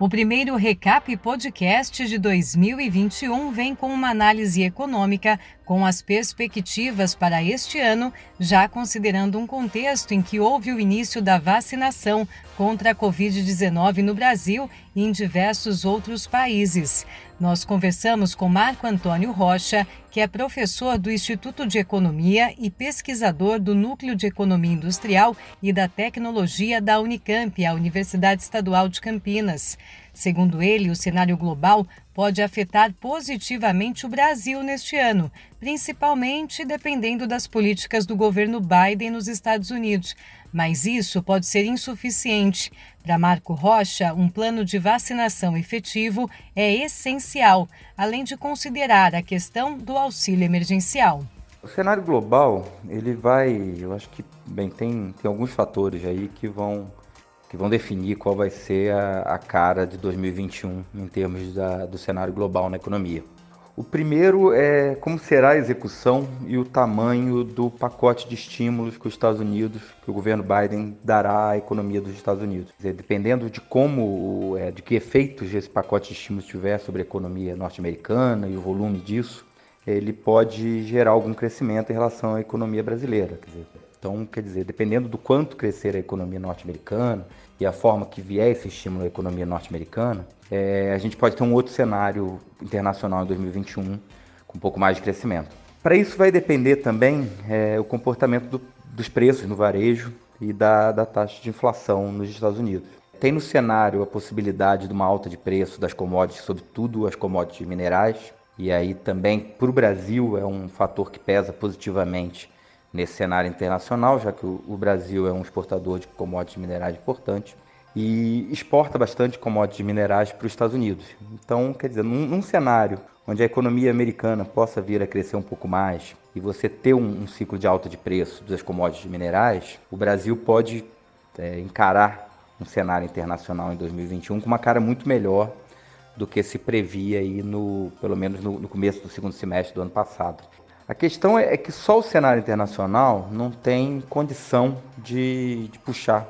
O primeiro Recap Podcast de 2021 vem com uma análise econômica com as perspectivas para este ano, já considerando um contexto em que houve o início da vacinação contra a Covid-19 no Brasil e em diversos outros países. Nós conversamos com Marco Antônio Rocha, que é professor do Instituto de Economia e pesquisador do Núcleo de Economia Industrial e da Tecnologia da Unicamp, a Universidade Estadual de Campinas. Segundo ele, o cenário global pode afetar positivamente o Brasil neste ano, principalmente dependendo das políticas do governo Biden nos Estados Unidos. Mas isso pode ser insuficiente. Para Marco Rocha, um plano de vacinação efetivo é essencial, além de considerar a questão do auxílio emergencial. O cenário global, ele vai, eu acho que, bem, tem, tem alguns fatores aí que vão, que vão definir qual vai ser a, a cara de 2021 em termos da, do cenário global na economia. O primeiro é como será a execução e o tamanho do pacote de estímulos que os Estados Unidos, que o governo Biden dará à economia dos Estados Unidos. Dizer, dependendo de como, é, de que efeitos esse pacote de estímulos tiver sobre a economia norte-americana e o volume disso, ele pode gerar algum crescimento em relação à economia brasileira. Quer dizer, então, quer dizer, dependendo do quanto crescer a economia norte-americana e a forma que vier esse estímulo à economia norte-americana, é, a gente pode ter um outro cenário internacional em 2021 com um pouco mais de crescimento. Para isso vai depender também é, o comportamento do, dos preços no varejo e da, da taxa de inflação nos Estados Unidos. Tem no cenário a possibilidade de uma alta de preço das commodities, sobretudo as commodities minerais, e aí também para o Brasil é um fator que pesa positivamente nesse cenário internacional, já que o, Brasil é um exportador de commodities minerais importante e exporta bastante commodities minerais para os Estados Unidos. Então, quer dizer, num, num, cenário onde a economia americana possa vir a crescer um pouco mais e você ter um, um ciclo de alta de preço das commodities minerais, o Brasil pode é, encarar um cenário internacional em 2021 com uma cara muito melhor do que se previa aí no, pelo menos no, no começo do segundo semestre do ano passado. A questão é, é que só o cenário internacional não tem condição de, de puxar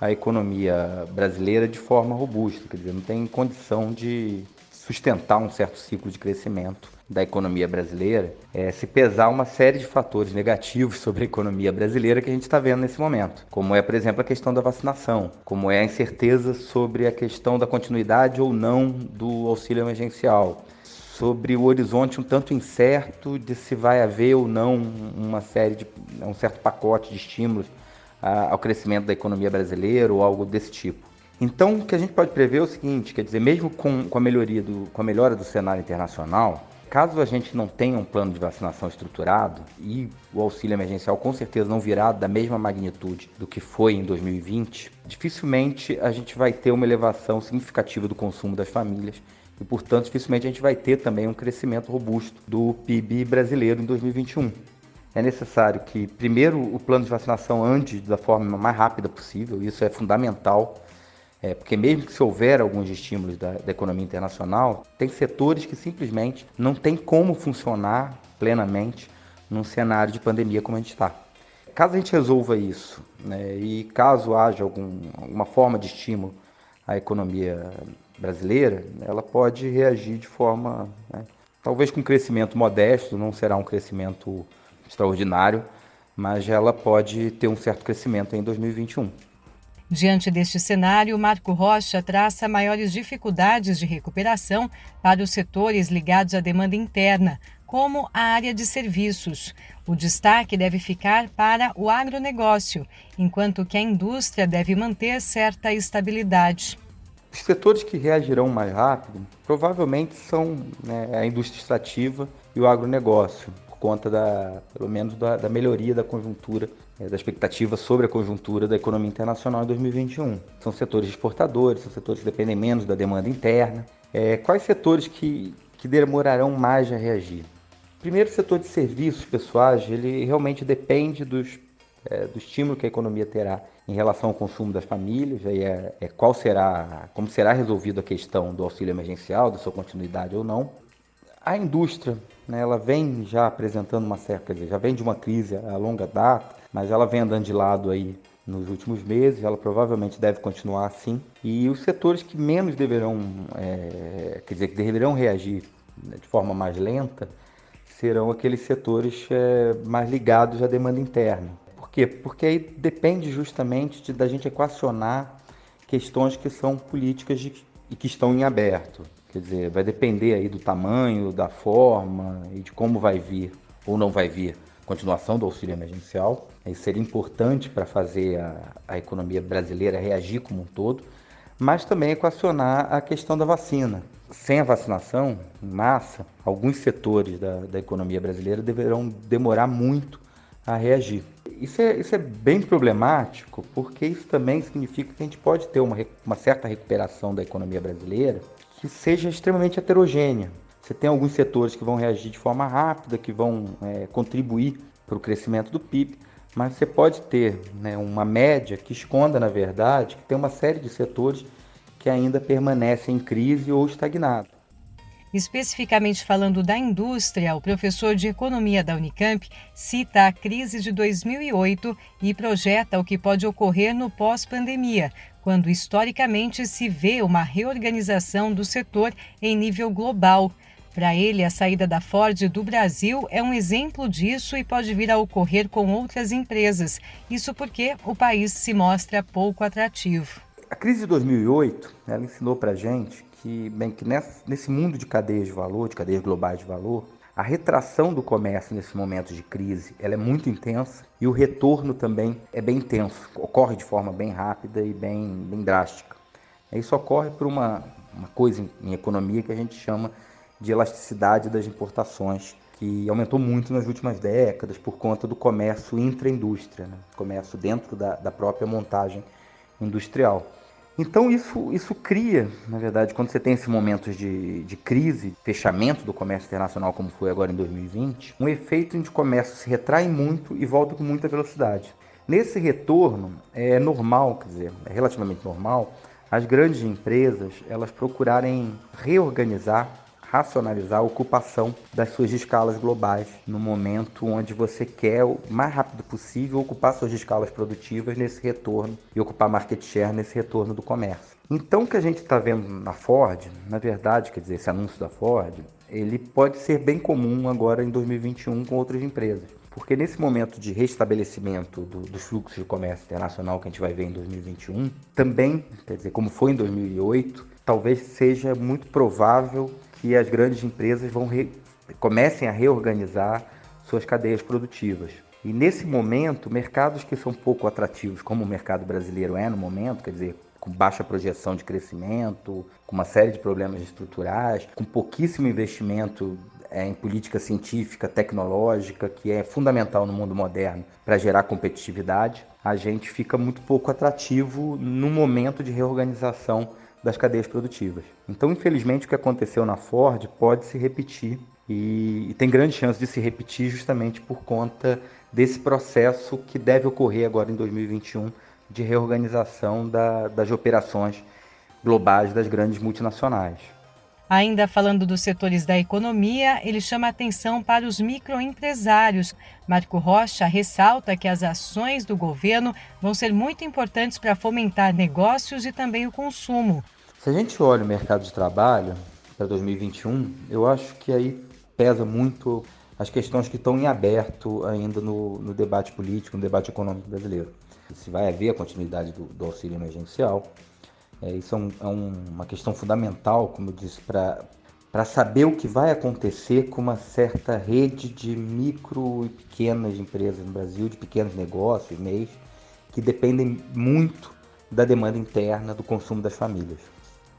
a economia brasileira de forma robusta, quer dizer, não tem condição de sustentar um certo ciclo de crescimento da economia brasileira, é, se pesar uma série de fatores negativos sobre a economia brasileira que a gente está vendo nesse momento, como é, por exemplo, a questão da vacinação, como é a incerteza sobre a questão da continuidade ou não do auxílio emergencial, sobre o horizonte um tanto incerto de se vai haver ou não uma série de um certo pacote de estímulos ao crescimento da economia brasileira ou algo desse tipo. Então, o que a gente pode prever é o seguinte, quer dizer, mesmo com, com a melhoria do, com a melhora do cenário internacional, caso a gente não tenha um plano de vacinação estruturado e o auxílio emergencial com certeza não virá da mesma magnitude do que foi em 2020, dificilmente a gente vai ter uma elevação significativa do consumo das famílias e, portanto, dificilmente a gente vai ter também um crescimento robusto do PIB brasileiro em 2021 é necessário que, primeiro, o plano de vacinação ande da forma mais rápida possível, isso é fundamental, é, porque mesmo que se houver alguns estímulos da, da, economia internacional, tem setores que simplesmente não tem como funcionar plenamente num cenário de pandemia como a gente está. Caso a gente resolva isso, né, e caso haja algum, alguma forma de estímulo à economia brasileira, ela pode reagir de forma, né, talvez com crescimento modesto, não será um crescimento extraordinário, mas ela pode ter um certo crescimento em 2021. Diante deste cenário, Marco Rocha traça maiores dificuldades de recuperação para os setores ligados à demanda interna, como a área de serviços. O destaque deve ficar para o agronegócio, enquanto que a indústria deve manter certa estabilidade. Os setores que reagirão mais rápido provavelmente são né, a indústria extrativa e o agronegócio conta da, pelo menos da, da melhoria da conjuntura, é, da expectativa sobre a conjuntura da economia internacional em 2021. São setores exportadores, são setores que dependem menos da demanda interna. É, quais setores que, que demorarão mais a reagir? Primeiro, o setor de serviços pessoais, ele realmente depende dos, é, do estímulo que a economia terá em relação ao consumo das famílias, aí é, é, qual será, como será resolvida a questão do auxílio emergencial, da sua continuidade ou não. A indústria, né, ela vem já apresentando uma certa, já vem de uma crise a longa data, mas ela vem andando de lado aí nos últimos meses, ela provavelmente deve continuar assim. E os setores que menos deverão, é, quer dizer, que deverão reagir né, de forma mais lenta, serão aqueles setores é, mais ligados à demanda interna. Quê? Porque aí depende justamente de, da gente equacionar questões que são políticas de, e que estão em aberto. Quer dizer, vai depender aí do tamanho, da forma e de como vai vir ou não vai vir a continuação do auxílio emergencial. Isso seria importante para fazer a, a economia brasileira reagir como um todo, mas também equacionar a questão da vacina sem a vacinação em massa, alguns setores da, da economia brasileira deverão demorar muito a reagir. Isso é, isso é bem problemático, porque isso também significa que a gente pode ter uma, uma certa recuperação da economia brasileira que seja extremamente heterogênea. Você tem alguns setores que vão reagir de forma rápida, que vão é, contribuir para o crescimento do PIB, mas você pode ter né, uma média que esconda, na verdade, que tem uma série de setores que ainda permanece em crise ou estagnado. Especificamente falando da indústria, o professor de economia da Unicamp cita a crise de 2008 e projeta o que pode ocorrer no pós-pandemia, quando historicamente se vê uma reorganização do setor em nível global. Para ele, a saída da Ford do Brasil é um exemplo disso e pode vir a ocorrer com outras empresas. Isso porque o país se mostra pouco atrativo. A crise de 2008, ela ensinou para a gente que, bem, que nesse mundo de cadeias de valor, de cadeias globais de valor, a retração do comércio nesse momento de crise ela é muito intensa e o retorno também é bem intenso, ocorre de forma bem rápida e bem, bem drástica. Isso ocorre por uma, uma coisa em, em economia que a gente chama de elasticidade das importações, que aumentou muito nas últimas décadas por conta do comércio intra-indústria, né? comércio dentro da, da própria montagem industrial. Então isso, isso cria, na verdade, quando você tem esses momentos de, de crise, fechamento do comércio internacional, como foi agora em 2020, um efeito em que o comércio se retrai muito e volta com muita velocidade. Nesse retorno, é normal, quer dizer, é relativamente normal, as grandes empresas elas procurarem reorganizar racionalizar a ocupação das suas escalas globais no momento onde você quer o mais rápido possível ocupar suas escalas produtivas nesse retorno e ocupar market share nesse retorno do comércio. Então, o que a gente está vendo na Ford, na verdade, quer dizer, esse anúncio da Ford, ele pode ser bem comum agora em 2021 com outras empresas. Porque nesse momento de restabelecimento do, dos fluxos de comércio internacional que a gente vai ver em 2021, também, quer dizer, como foi em 2008, talvez seja muito provável que as grandes empresas vão re... comecem a reorganizar suas cadeias produtivas. E nesse momento, mercados que são pouco atrativos, como o mercado brasileiro é no momento, quer dizer, com baixa projeção de crescimento, com uma série de problemas estruturais, com pouquíssimo investimento é, em política científica, tecnológica, que é fundamental no mundo moderno para gerar competitividade, a gente fica muito pouco atrativo no momento de reorganização das cadeias produtivas. Então, infelizmente, o que aconteceu na Ford pode se repetir e, e, tem grande chance de se repetir justamente por conta desse processo que deve ocorrer agora em 2021 de reorganização da, das operações globais das grandes multinacionais. Ainda falando dos setores da economia, ele chama atenção para os microempresários. Marco Rocha ressalta que as ações do governo vão ser muito importantes para fomentar negócios e também o consumo. Se a gente olha o mercado de trabalho para 2021, eu acho que aí pesa muito as questões que estão em aberto ainda no, no debate político, no debate econômico brasileiro. Se vai haver a continuidade do, do auxílio emergencial, é, isso é, um, é um, uma questão fundamental, como eu disse, para saber o que vai acontecer com uma certa rede de micro e pequenas empresas no Brasil, de pequenos negócios, MEIs, que dependem muito da demanda interna do consumo das famílias.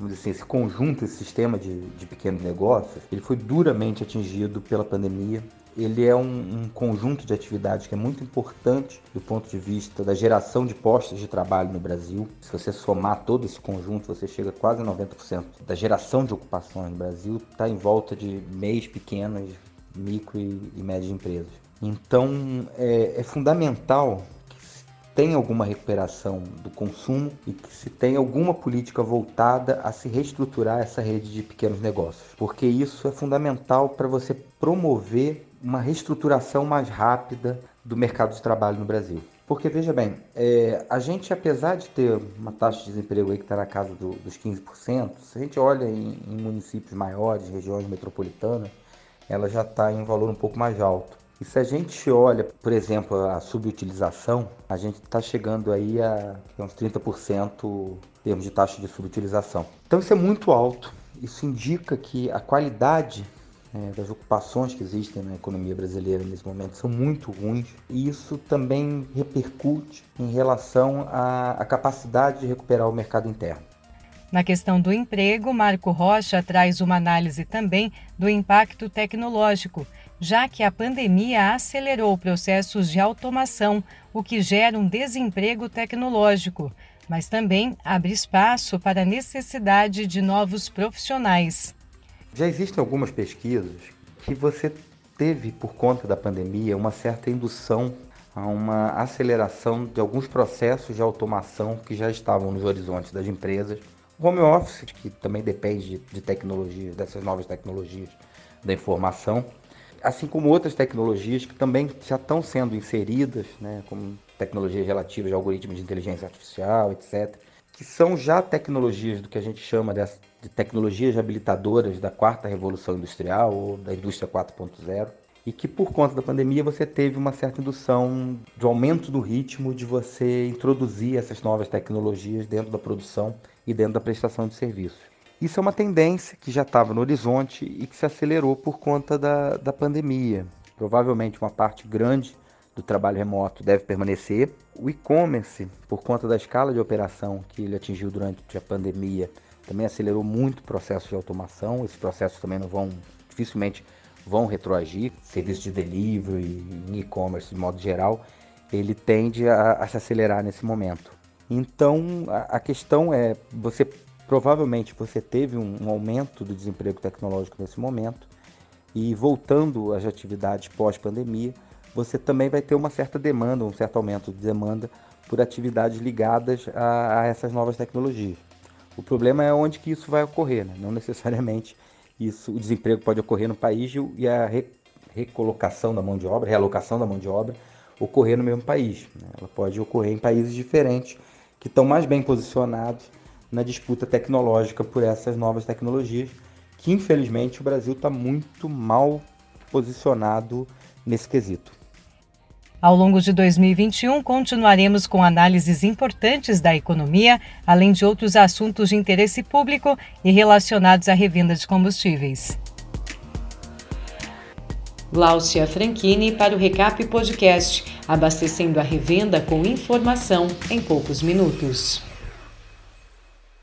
Assim, esse conjunto, esse sistema de, de pequenos negócios, ele foi duramente atingido pela pandemia ele é um, um, conjunto de atividades que é muito importante do ponto de vista da geração de postos de trabalho no Brasil. Se você somar todo esse conjunto, você chega a quase 90% da geração de ocupações no Brasil está em volta de meios pequenas, micro e, e médias empresas. Então é, é fundamental tenha alguma recuperação do consumo e que se tenha alguma política voltada a se reestruturar essa rede de pequenos negócios, porque isso é fundamental para você promover uma reestruturação mais rápida do mercado de trabalho no Brasil. Porque, veja bem, é, a gente, apesar de ter uma taxa de desemprego aí que está na casa do, dos 15%, se a gente olha em, em municípios maiores, regiões metropolitanas, ela já está em um valor um pouco mais alto. E se a gente olha, por exemplo, a subutilização, a gente está chegando aí a uns 30% em termos de taxa de subutilização. Então isso é muito alto. Isso indica que a qualidade é, das ocupações que existem na economia brasileira nesse momento são muito ruins e isso também repercute em relação à capacidade de recuperar o mercado interno. Na questão do emprego, Marco Rocha traz uma análise também do impacto tecnológico, já que a pandemia acelerou processos de automação, o que gera um desemprego tecnológico, mas também abre espaço para a necessidade de novos profissionais. Já existem algumas pesquisas que você teve, por conta da pandemia, uma certa indução a uma aceleração de alguns processos de automação que já estavam nos horizontes das empresas. Home office, que também depende de tecnologias, dessas novas tecnologias da informação, assim como outras tecnologias que também já estão sendo inseridas, né, como tecnologias relativas a algoritmos de inteligência artificial, etc., que são já tecnologias do que a gente chama de tecnologias habilitadoras da quarta revolução industrial ou da indústria 4.0 e que por conta da pandemia você teve uma certa indução de aumento do ritmo de você introduzir essas novas tecnologias dentro da produção e dentro da prestação de serviços. Isso é uma tendência que já estava no horizonte e que se acelerou por conta da, da pandemia. Provavelmente uma parte grande do trabalho remoto deve permanecer. O e-commerce, por conta da escala de operação que ele atingiu durante a pandemia, também acelerou muito o processo de automação. Esses processos também não vão, dificilmente vão retroagir. Serviço de delivery, e-commerce de modo geral, ele tende a, a, se acelerar nesse momento. Então a, a questão é, você Provavelmente você teve um, um aumento do desemprego tecnológico nesse momento e voltando às atividades pós-pandemia, você também vai ter uma certa demanda, um certo aumento de demanda por atividades ligadas a, a essas novas tecnologias. O problema é onde que isso vai ocorrer, né? não necessariamente isso, o desemprego pode ocorrer no país e a re, recolocação da mão de obra, realocação da mão de obra ocorrer no mesmo país. Né? Ela pode ocorrer em países diferentes que estão mais bem posicionados na disputa tecnológica por essas novas tecnologias, que infelizmente o Brasil está muito mal posicionado nesse quesito. Ao longo de 2021, continuaremos com análises importantes da economia, além de outros assuntos de interesse público e relacionados à revenda de combustíveis. Gláucia Franchini para o Recap Podcast, abastecendo a revenda com informação em poucos minutos.